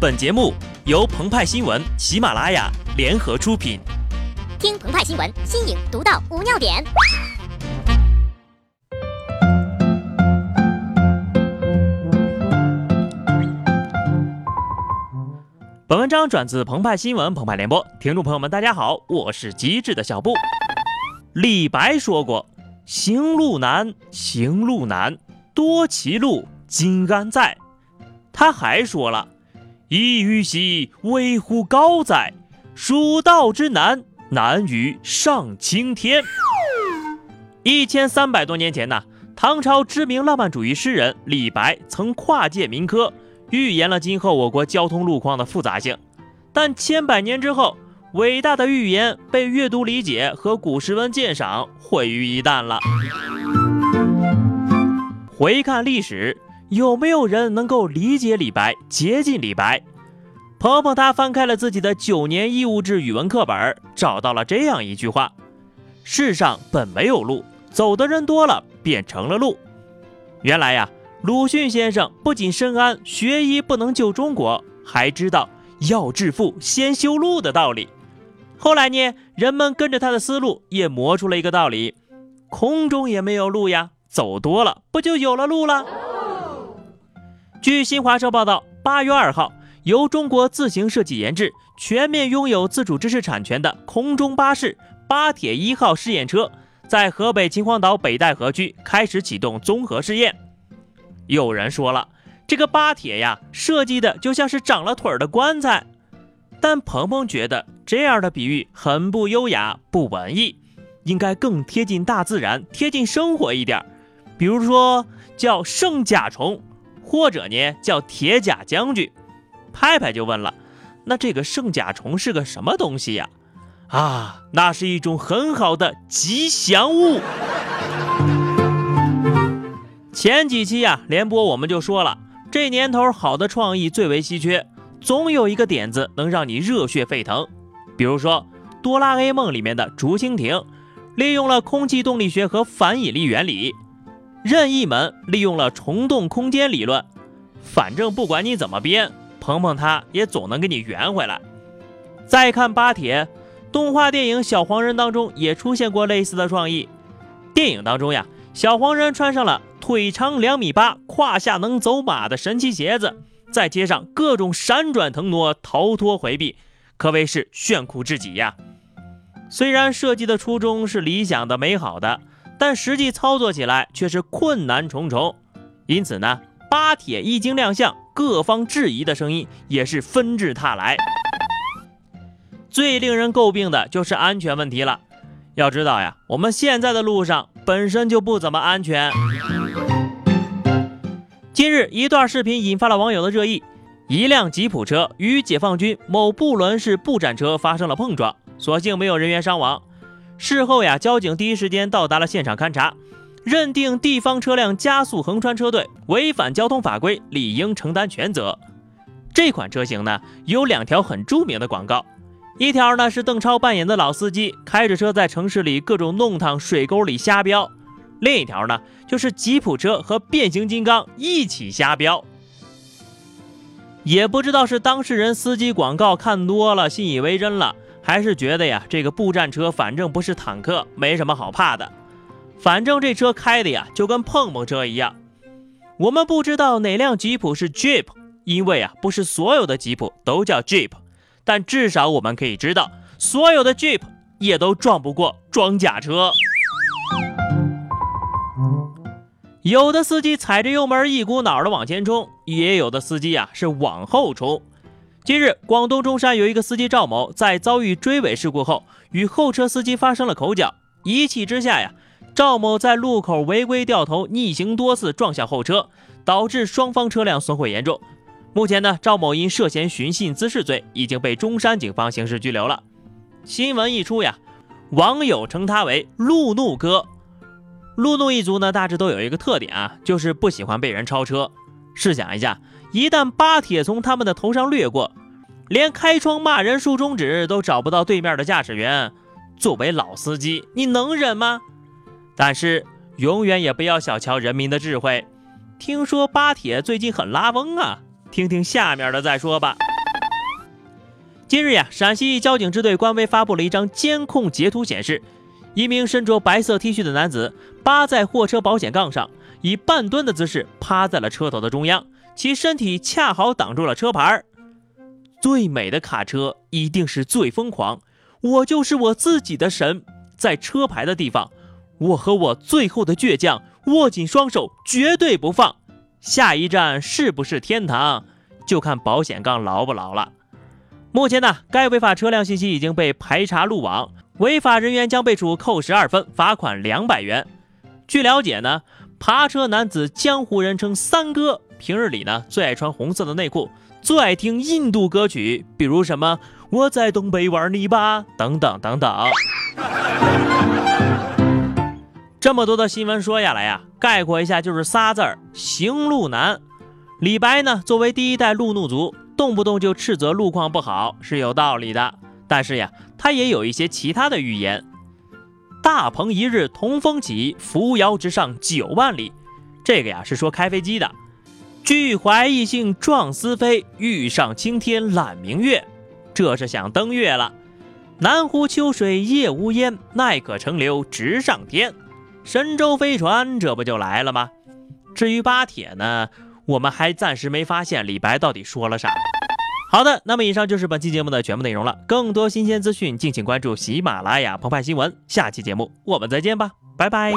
本节目由澎湃新闻、喜马拉雅联合出品。听澎湃新闻，新颖独到，无尿点。本文章转自澎湃新闻《澎湃联播，听众朋友们，大家好，我是机智的小布。李白说过：“行路难，行路难，多歧路，今安在？”他还说了。一于兮，危乎高哉！蜀道之难，难于上青天。一千三百多年前呢，唐朝知名浪漫主义诗人李白曾跨界民科，预言了今后我国交通路况的复杂性。但千百年之后，伟大的预言被阅读理解和古诗文鉴赏毁于一旦了。回看历史。有没有人能够理解李白、接近李白？鹏鹏他翻开了自己的九年义务制语文课本，找到了这样一句话：“世上本没有路，走的人多了，便成了路。”原来呀，鲁迅先生不仅深谙学医不能救中国，还知道要致富先修路的道理。后来呢，人们跟着他的思路，也磨出了一个道理：空中也没有路呀，走多了不就有了路了？据新华社报道，八月二号，由中国自行设计研制、全面拥有自主知识产权的空中巴士“巴铁一号”试验车，在河北秦皇岛北戴河区开始启动综合试验。有人说了，这个巴铁呀，设计的就像是长了腿儿的棺材。但鹏鹏觉得这样的比喻很不优雅、不文艺，应该更贴近大自然、贴近生活一点。比如说叫圣甲虫。或者呢，叫铁甲将军，派派就问了：“那这个圣甲虫是个什么东西呀？”啊，那是一种很好的吉祥物。前几期呀，联播我们就说了，这年头好的创意最为稀缺，总有一个点子能让你热血沸腾。比如说《哆啦 A 梦》里面的竹蜻蜓，利用了空气动力学和反引力原理。任意门利用了虫洞空间理论，反正不管你怎么编，鹏鹏他也总能给你圆回来。再看巴铁，动画电影《小黄人》当中也出现过类似的创意。电影当中呀，小黄人穿上了腿长两米八、胯下能走马的神奇鞋子，在街上各种闪转腾挪、逃脱回避，可谓是炫酷至极呀。虽然设计的初衷是理想的、美好的。但实际操作起来却是困难重重，因此呢，巴铁一经亮相，各方质疑的声音也是纷至沓来。最令人诟病的就是安全问题了。要知道呀，我们现在的路上本身就不怎么安全。近日，一段视频引发了网友的热议：一辆吉普车与解放军某部轮式步战车发生了碰撞，所幸没有人员伤亡。事后呀，交警第一时间到达了现场勘查，认定地方车辆加速横穿车队，违反交通法规，理应承担全责。这款车型呢，有两条很著名的广告，一条呢是邓超扮演的老司机开着车在城市里各种弄堂、水沟里瞎飙，另一条呢就是吉普车和变形金刚一起瞎飙。也不知道是当事人司机广告看多了，信以为真了。还是觉得呀，这个步战车反正不是坦克，没什么好怕的。反正这车开的呀，就跟碰碰车一样。我们不知道哪辆吉普是 Jeep，因为啊，不是所有的吉普都叫 Jeep。但至少我们可以知道，所有的 Jeep 也都撞不过装甲车。有的司机踩着油门一股脑的往前冲，也有的司机呀是往后冲。近日，广东中山有一个司机赵某在遭遇追尾事故后，与后车司机发生了口角。一气之下呀，赵某在路口违规掉头逆行多次，撞向后车，导致双方车辆损毁严重。目前呢，赵某因涉嫌寻衅滋事罪已经被中山警方刑事拘留了。新闻一出呀，网友称他为“路怒哥”。路怒一族呢，大致都有一个特点啊，就是不喜欢被人超车。试想一下。一旦巴铁从他们的头上掠过，连开窗骂人、竖中指都找不到对面的驾驶员，作为老司机，你能忍吗？但是永远也不要小瞧人民的智慧。听说巴铁最近很拉风啊，听听下面的再说吧。今日呀，陕西交警支队官微发布了一张监控截图，显示一名身着白色 T 恤的男子扒在货车保险杠上，以半蹲的姿势趴在了车头的中央，其身体恰好挡住了车牌。最美的卡车一定是最疯狂，我就是我自己的神，在车牌的地方，我和我最后的倔强握紧双手，绝对不放。下一站是不是天堂，就看保险杠牢不牢了。目前呢，该违法车辆信息已经被排查路网，违法人员将被处扣十二分，罚款两百元。据了解呢，扒车男子江湖人称三哥，平日里呢最爱穿红色的内裤，最爱听印度歌曲，比如什么我在东北玩泥巴等等等等。这么多的新闻说下来呀，概括一下就是仨字儿：行路难。李白呢，作为第一代路怒族。动不动就斥责路况不好是有道理的，但是呀，他也有一些其他的预言。大鹏一日同风起，扶摇直上九万里。这个呀是说开飞机的。俱怀逸兴壮思飞，欲上青天揽明月。这是想登月了。南湖秋水夜无烟，奈可乘流直上天。神舟飞船这不就来了吗？至于巴铁呢？我们还暂时没发现李白到底说了啥。好的，那么以上就是本期节目的全部内容了。更多新鲜资讯，敬请关注喜马拉雅澎湃新闻。下期节目我们再见吧，拜拜。